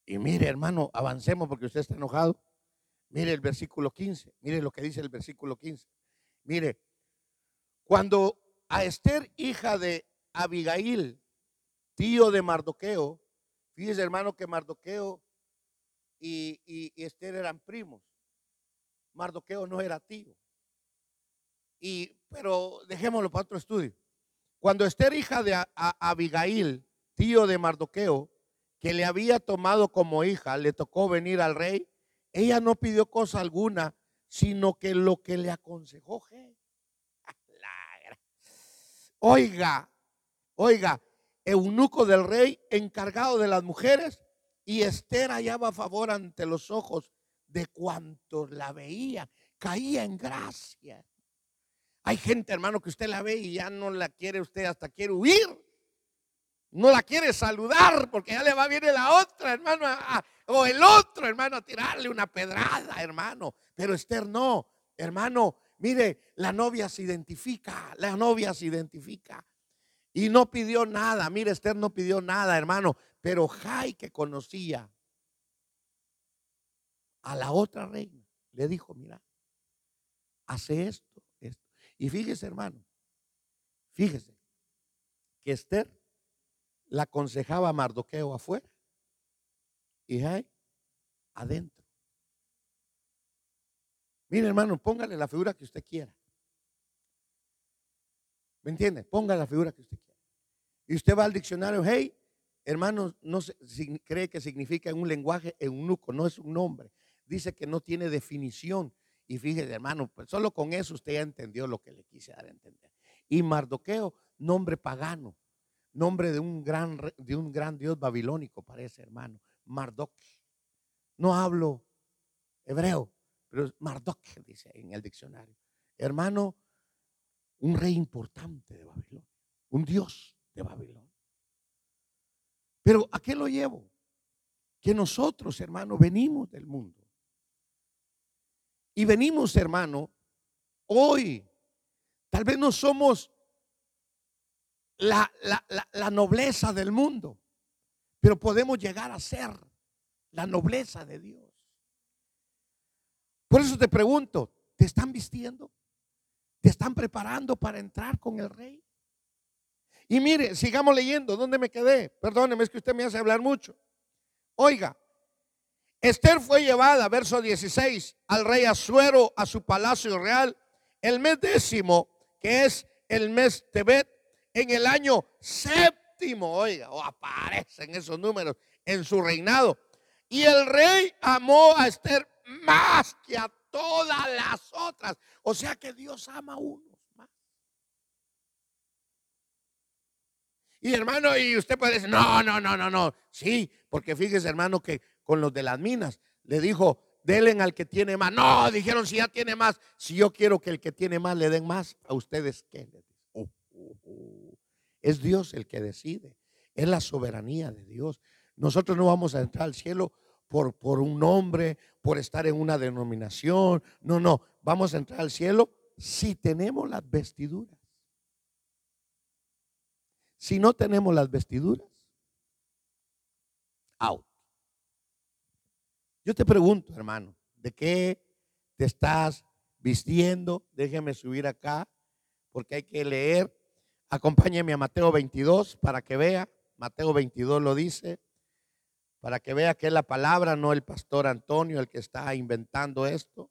Speaker 1: Y mire, hermano, avancemos porque usted está enojado. Mire el versículo 15. Mire lo que dice el versículo 15. Mire, cuando a Esther, hija de Abigail, tío de Mardoqueo, fíjese hermano que Mardoqueo y, Esther eran primos. Mardoqueo no era tío. Y, pero dejémoslo para otro estudio. Cuando Esther, hija de Abigail, tío de Mardoqueo, que le había tomado como hija, le tocó venir al rey, ella no pidió cosa alguna, sino que lo que le aconsejó. [LAUGHS] Oiga, oiga, eunuco del rey, encargado de las mujeres, y Esther hallaba favor ante los ojos de cuantos la veían, caía en gracia. Hay gente, hermano, que usted la ve y ya no la quiere usted, hasta quiere huir no la quiere saludar porque ya le va a venir la otra, hermano, o el otro, hermano, a tirarle una pedrada, hermano. Pero Esther no, hermano, mire, la novia se identifica, la novia se identifica. Y no pidió nada, mire, Esther no pidió nada, hermano, pero Jai que conocía a la otra reina, le dijo, mira, hace esto, esto. Y fíjese, hermano, fíjese que Esther la aconsejaba Mardoqueo afuera y hay adentro. Mire, hermano, póngale la figura que usted quiera. ¿Me entiende? Ponga la figura que usted quiera. Y usted va al diccionario, hey, hermano, no se, cree que significa en un lenguaje eunuco, no es un nombre. Dice que no tiene definición. Y fíjese, hermano, pues solo con eso usted ya entendió lo que le quise dar a entender. Y Mardoqueo, nombre pagano nombre de un gran, de un gran dios babilónico, parece, hermano. Marduk. No hablo hebreo, pero es dice en el diccionario. Hermano, un rey importante de Babilonia, un dios de Babilonia. Pero ¿a qué lo llevo? Que nosotros, hermano, venimos del mundo. Y venimos, hermano, hoy. Tal vez no somos la, nobleza del mundo, pero podemos llegar a ser la nobleza de Dios. Por eso te pregunto, ¿te están vistiendo? ¿Te están preparando para entrar con el rey? Y mire, sigamos leyendo. ¿Dónde me quedé? Perdóneme, es que usted me hace hablar mucho. Oiga, Esther fue llevada, verso 16, al rey Asuero a su palacio real el mes décimo, que es el mes Tebet, en el año séptimo, oiga, o aparecen esos números en su reinado. Y el rey amó a Esther más que a todas las otras. O sea que Dios ama a unos más. Y hermano, y usted puede decir, no, no, no, no, no. Sí, porque fíjese hermano que con los de las minas le dijo, denle al que tiene más. No, dijeron, si ya tiene más, si yo quiero que el que tiene más le den más, a ustedes qué es Dios el que decide. Es la soberanía de Dios. Nosotros no vamos a entrar al cielo por, por un nombre, por estar en una denominación. No, no. Vamos a entrar al cielo si tenemos las vestiduras. si no tenemos las vestiduras? Out. Yo te pregunto, hermano, ¿de qué te estás vistiendo? Déjeme subir acá, porque hay que leer. Acompáñeme a Mateo 22 para que vea. Mateo 22 lo dice, para que vea que es la palabra, no el pastor Antonio el que está inventando esto.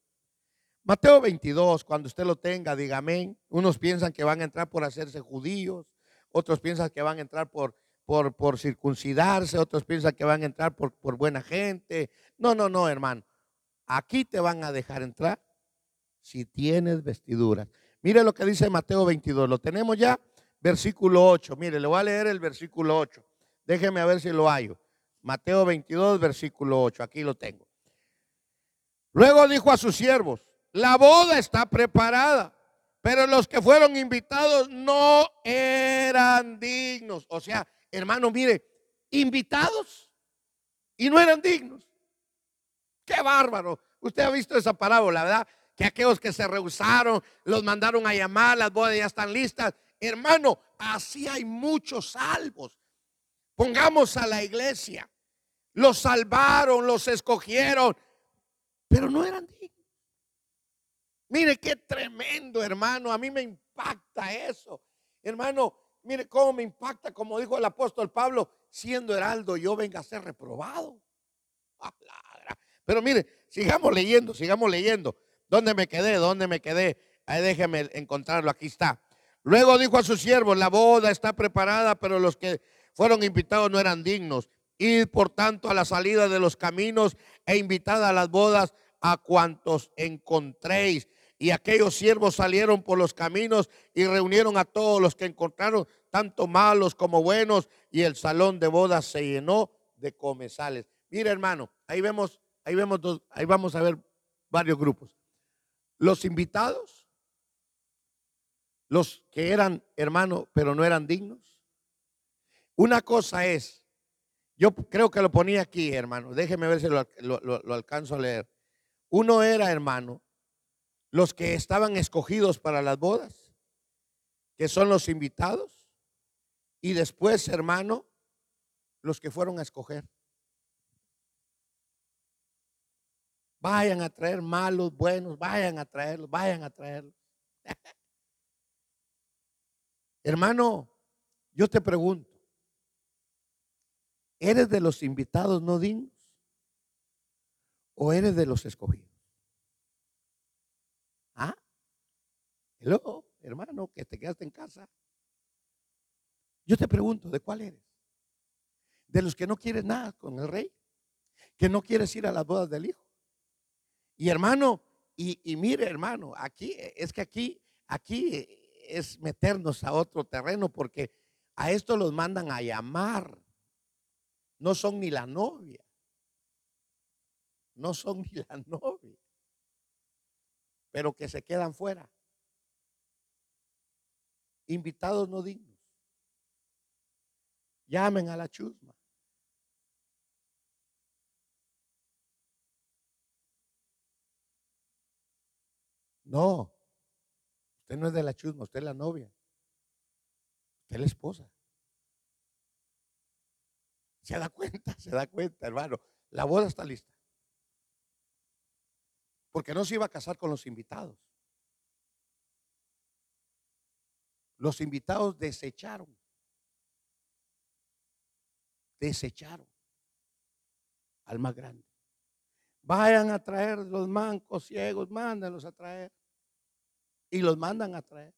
Speaker 1: Mateo 22, cuando usted lo tenga, dígame. Unos piensan que van a entrar por hacerse judíos, otros piensan que van a entrar por, por, circuncidarse, otros piensan que van a entrar por, por buena gente. No, no, no, hermano. Aquí te van a dejar entrar si tienes vestiduras. Mire lo que dice Mateo 22. ¿Lo tenemos ya? Versículo 8. Mire, le voy a leer el versículo 8. Déjeme a ver si lo hallo. Mateo 22, versículo 8. Aquí lo tengo. Luego dijo a sus siervos, la boda está preparada, pero los que fueron invitados no eran dignos. O sea, hermano, mire, invitados y no eran dignos. Qué bárbaro. Usted ha visto esa parábola, ¿verdad? Que aquellos que se rehusaron, los mandaron a llamar, las bodas ya están listas. Hermano, así hay muchos salvos. Pongamos a la iglesia. Los salvaron, los escogieron, pero no eran dignos. Mire qué tremendo, hermano. A mí me impacta eso. Hermano, mire cómo me impacta, como dijo el apóstol Pablo, siendo heraldo yo venga a ser reprobado. Pero mire, sigamos leyendo, sigamos leyendo. ¿Dónde me quedé? ¿Dónde me quedé? Ahí déjeme encontrarlo, aquí está. Luego dijo a sus siervos, la boda está preparada, pero los que fueron invitados no eran dignos. Y por tanto a la salida de los caminos e invitada a las bodas a cuantos encontréis. Y aquellos siervos salieron por los caminos y reunieron a todos los que encontraron, tanto malos como buenos, y el salón de bodas se llenó de comensales. Mira, hermano, ahí vemos, ahí vemos dos, ahí vamos a ver varios grupos. Los invitados, los que eran hermanos, pero no eran dignos. Una cosa es, yo creo que lo ponía aquí, hermano, déjeme ver si lo, lo alcanzo a leer. Uno era, hermano, los que estaban escogidos para las bodas, que son los invitados, y después, hermano, los que fueron a escoger. Vayan a traer malos, buenos, vayan a traerlos, vayan a traerlos. [LAUGHS] Hermano, yo te pregunto, ¿eres de los invitados no dignos o eres de los escogidos? ¿Ah? Hello, hermano, que te quedaste en casa. Yo te pregunto, ¿de cuál eres? ¿De los que no quieres nada con el rey? ¿Que no quieres ir a las bodas del hijo? Y hermano, y, mire hermano, aquí es que aquí, aquí es meternos a otro terreno porque a esto los mandan a llamar. No son ni la novia. No son ni la [LAUGHS] novia pero que se quedan fuera. Invitados no dignos. Llamen a la chusma. No, usted no es de la chusma, usted es la novia. Usted es la esposa. Se da cuenta, se da cuenta, hermano. La boda está lista porque no se iba a casar con los invitados. Los invitados desecharon. Desecharon al más grande. Vayan a traer los mancos ciegos, mándenlos a traer. Y los mandan a traer.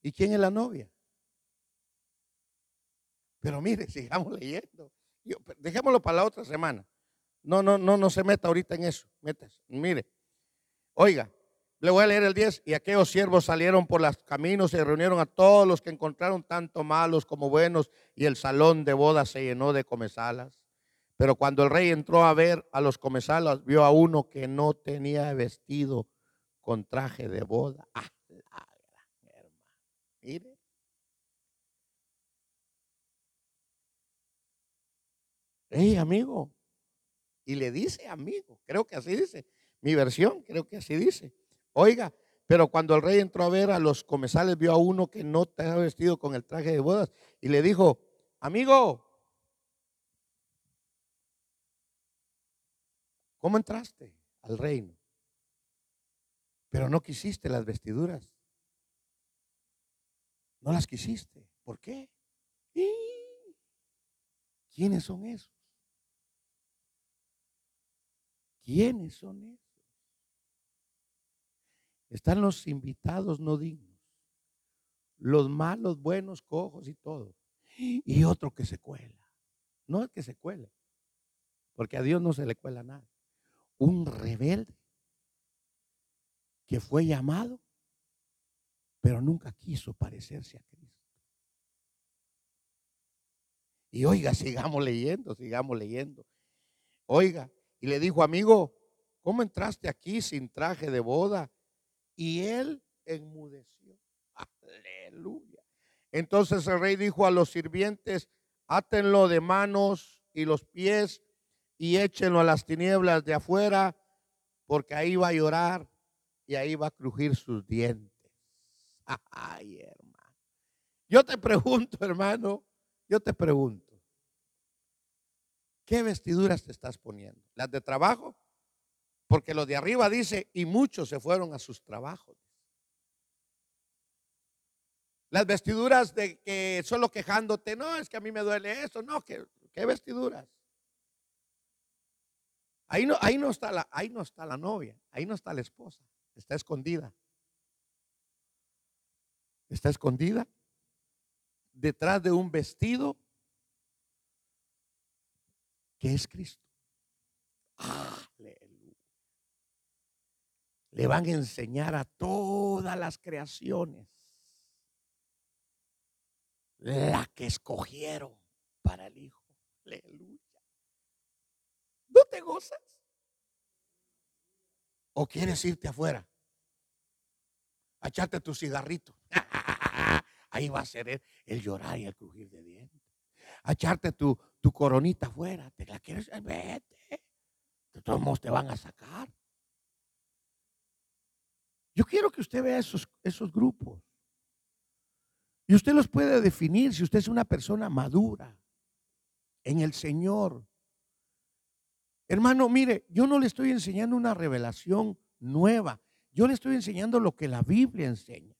Speaker 1: ¿Y quién es la novia? Pero mire, [LAUGHS] sigamos leyendo. dejémoslo para la otra semana. No, no, no, no se meta ahorita en eso. Metas. Mire, oiga, le voy a leer el 10. Y aquellos siervos salieron por los caminos y reunieron a todos los que encontraron tanto malos como buenos, y el salón de bodas se llenó de comesalas. Pero cuando el rey entró a ver a los comesalas, vio a uno que no tenía vestido con traje de boda. Ah, hermano. Mire. Hey, amigo, y le dice amigo, creo que así dice, mi versión creo que así dice. Oiga, Pero cuando el rey entró a ver a los comensales, vio a uno que no estaba vestido con el traje de bodas y le dijo, amigo, ¿cómo entraste al reino? Pero no quisiste las vestiduras. No las quisiste. ¿Por qué? ¿Quiénes son esos? ¿Quiénes son esos? Están los invitados no dignos, los malos, buenos, cojos y todo. Y otro que se cuela. No es que se cuele, porque a Dios no se le cuela nada. Un rebelde que fue llamado, pero nunca quiso parecerse a Cristo. Y oiga, sigamos leyendo, sigamos leyendo. Oiga, y le dijo, amigo, ¿cómo entraste aquí sin traje de boda? Y él enmudeció. Aleluya. Entonces el rey dijo a los sirvientes, átenlo de manos y los pies y échenlo a las tinieblas de afuera, porque ahí va a llorar y ahí va a crujir sus dientes. Ay, hermano. Yo te pregunto, [LAUGHS] hermano, yo te pregunto, ¿qué vestiduras te estás poniendo? ¿Las de trabajo? Porque lo de arriba dice, y muchos se fueron a sus trabajos. Las vestiduras de que solo quejándote, no, es que a mí me duele eso, no, ¿qué, qué vestiduras? Ahí no, ahí, no está la, ahí no está la novia, ahí no está la esposa, está escondida. Está escondida detrás de un vestido que es Cristo. Le van a enseñar a todas las creaciones la que escogieron para el Hijo. Aleluya. ¿No te gozas? ¿O quieres irte afuera? A echarte tu cigarrito. [LAUGHS] Ahí va a ser el, llorar y el crujir de dientes. A echarte tu, tu coronita afuera. ¿Te la quieres? Vete. De todos modos te van a sacar. Yo quiero que usted vea esos, esos grupos. Y usted los puede definir si usted es una persona madura en el Señor. Hermano, mire, yo no le estoy enseñando una revelación nueva. Yo le estoy enseñando lo que la Biblia enseña.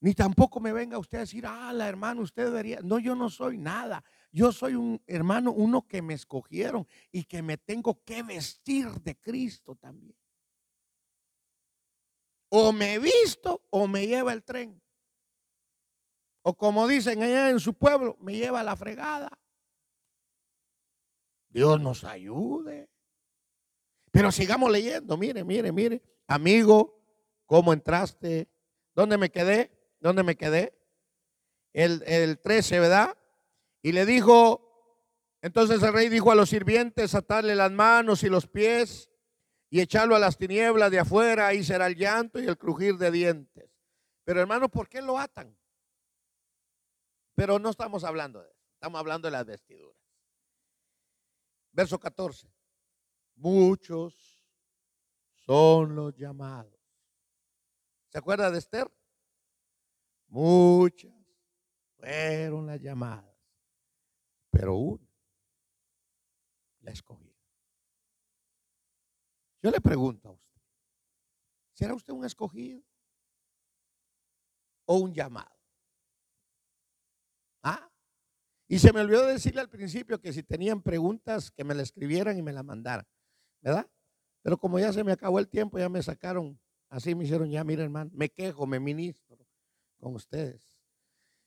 Speaker 1: Ni tampoco me venga usted a decir, ah, la hermano, usted debería. No, yo no soy nada. Yo soy un hermano, uno que me escogieron y que me tengo que vestir de Cristo también. O me visto o me lleva el tren. O como dicen allá en su pueblo, me lleva la fregada. Dios nos ayude. Pero sigamos leyendo. Mire, mire, mire. Amigo, ¿cómo entraste? ¿Dónde me quedé? ¿Dónde me quedé? El, el 13, ¿verdad? Y le dijo, entonces el rey dijo a los sirvientes, atarle las manos y los pies y echarlo a las tinieblas de afuera, ahí será el llanto y el crujir de dientes. Pero hermano, ¿por qué lo atan? Pero no estamos hablando de eso, estamos hablando de las vestiduras. Verso 14. Muchos son los llamados. ¿Se acuerda de Esther? Muchas fueron las llamadas, pero una la escogí. Yo le pregunto a usted, ¿será usted un escogido o un llamado? ¿Ah? Y se me olvidó decirle al principio que si tenían preguntas, que me la escribieran y me la mandaran, ¿verdad? Pero como ya se me acabó el tiempo, ya me sacaron, así me hicieron ya, mira hermano, me quejo, me ministro con ustedes.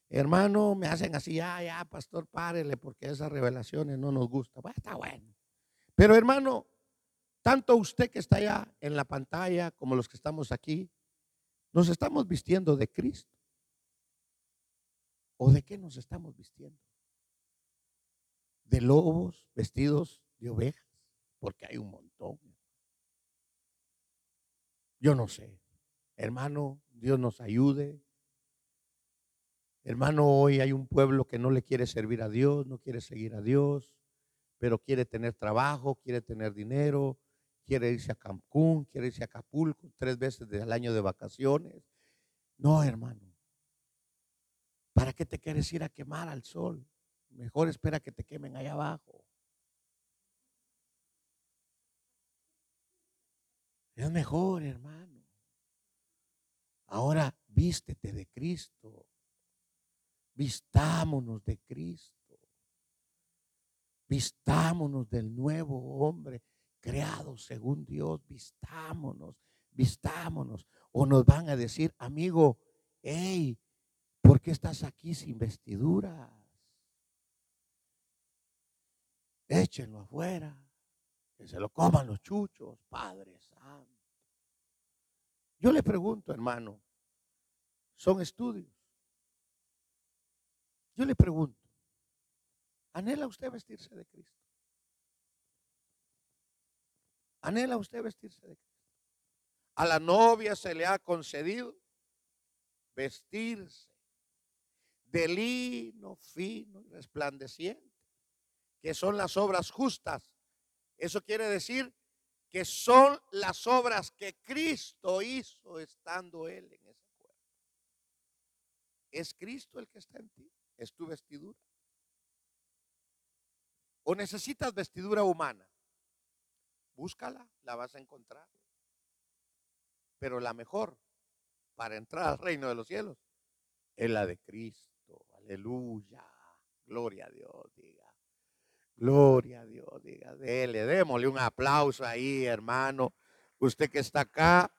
Speaker 1: Hermano, me hacen así, ya, ya, pastor, párele, porque esas revelaciones no nos gustan. Bueno, está bueno. Pero hermano, tanto usted que está allá en la pantalla como los que estamos aquí, nos estamos vistiendo de Cristo. ¿O de qué nos estamos vistiendo? De lobos vestidos de ovejas, porque hay un montón. Yo no sé. Hermano, Dios nos ayude. Hermano, hoy hay un pueblo que no le quiere servir a Dios, no quiere seguir a Dios, pero quiere tener trabajo, quiere tener dinero, quiere irse a Cancún, quiere irse a Acapulco tres veces al año de vacaciones. No, hermano. ¿Para qué te quieres ir a quemar al sol? Mejor espera que te quemen allá abajo. Es mejor, hermano. Ahora vístete de Cristo. Vistámonos de Cristo. Vistámonos del nuevo hombre creado según Dios. Vistámonos, vistámonos. O nos van a decir, amigo, hey, ¿por qué estás aquí sin vestiduras? Échenlo afuera, que se lo coman los chuchos, Padre Santo. Yo le pregunto, hermano, son estudios. Yo le pregunto, ¿anhela usted vestirse de Cristo? ¿Anhela usted vestirse de Cristo? A la novia se le ha concedido vestirse de lino fino y resplandeciente, que son las obras justas. Eso quiere decir que son las obras que Cristo hizo estando Él en ese cuerpo. Es Cristo el que está en ti es tu vestidura. O necesitas vestidura humana. Búscala, la vas a encontrar. Pero la mejor para entrar al reino de los cielos es la de Cristo. Aleluya. Gloria a Dios, diga. Gloria a Dios, diga. Démosle un aplauso ahí, hermano. Usted que está acá,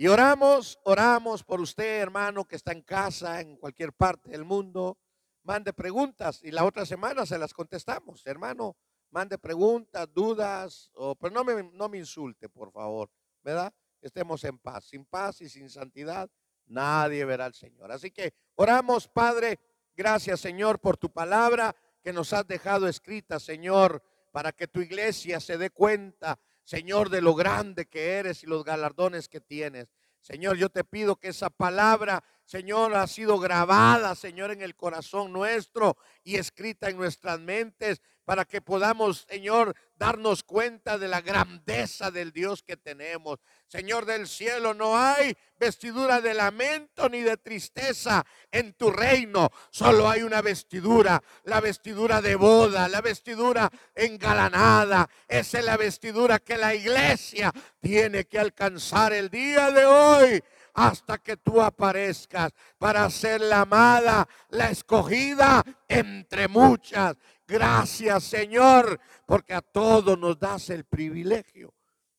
Speaker 1: y oramos, oramos por usted, hermano, que está en casa, en cualquier parte del mundo. Mande preguntas y la otra semana se las contestamos, hermano. Mande preguntas, dudas, pero no me, no me insulte, por favor, ¿verdad? Estemos en paz. Sin paz y sin santidad, nadie verá al Señor. Así que oramos, Padre. Gracias, Señor, por tu palabra que nos has dejado escrita, Señor, para que tu iglesia se dé cuenta Señor, de lo grande que eres y los galardones que tienes. Señor, yo te pido que esa palabra, Señor, ha sido grabada, Señor, en el corazón nuestro y escrita en nuestras mentes para que podamos, Señor, darnos cuenta de la grandeza del Dios que tenemos. Señor del cielo, no hay vestidura de lamento ni de tristeza en tu reino. Solo hay una vestidura, la vestidura de boda, la vestidura engalanada. Esa es la vestidura que la iglesia tiene que alcanzar el día de hoy hasta que tú aparezcas para ser la amada, la escogida entre muchas. Gracias Señor, porque a todos nos das el privilegio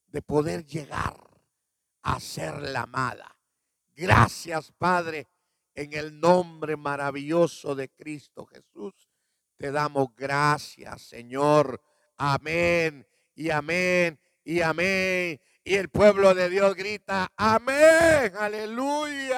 Speaker 1: de poder llegar a ser la amada. Gracias, Padre, en el nombre maravilloso de Cristo Jesús. Te damos gracias, Señor. Amén y amén y amén. Y el pueblo de Dios grita, amén, aleluya.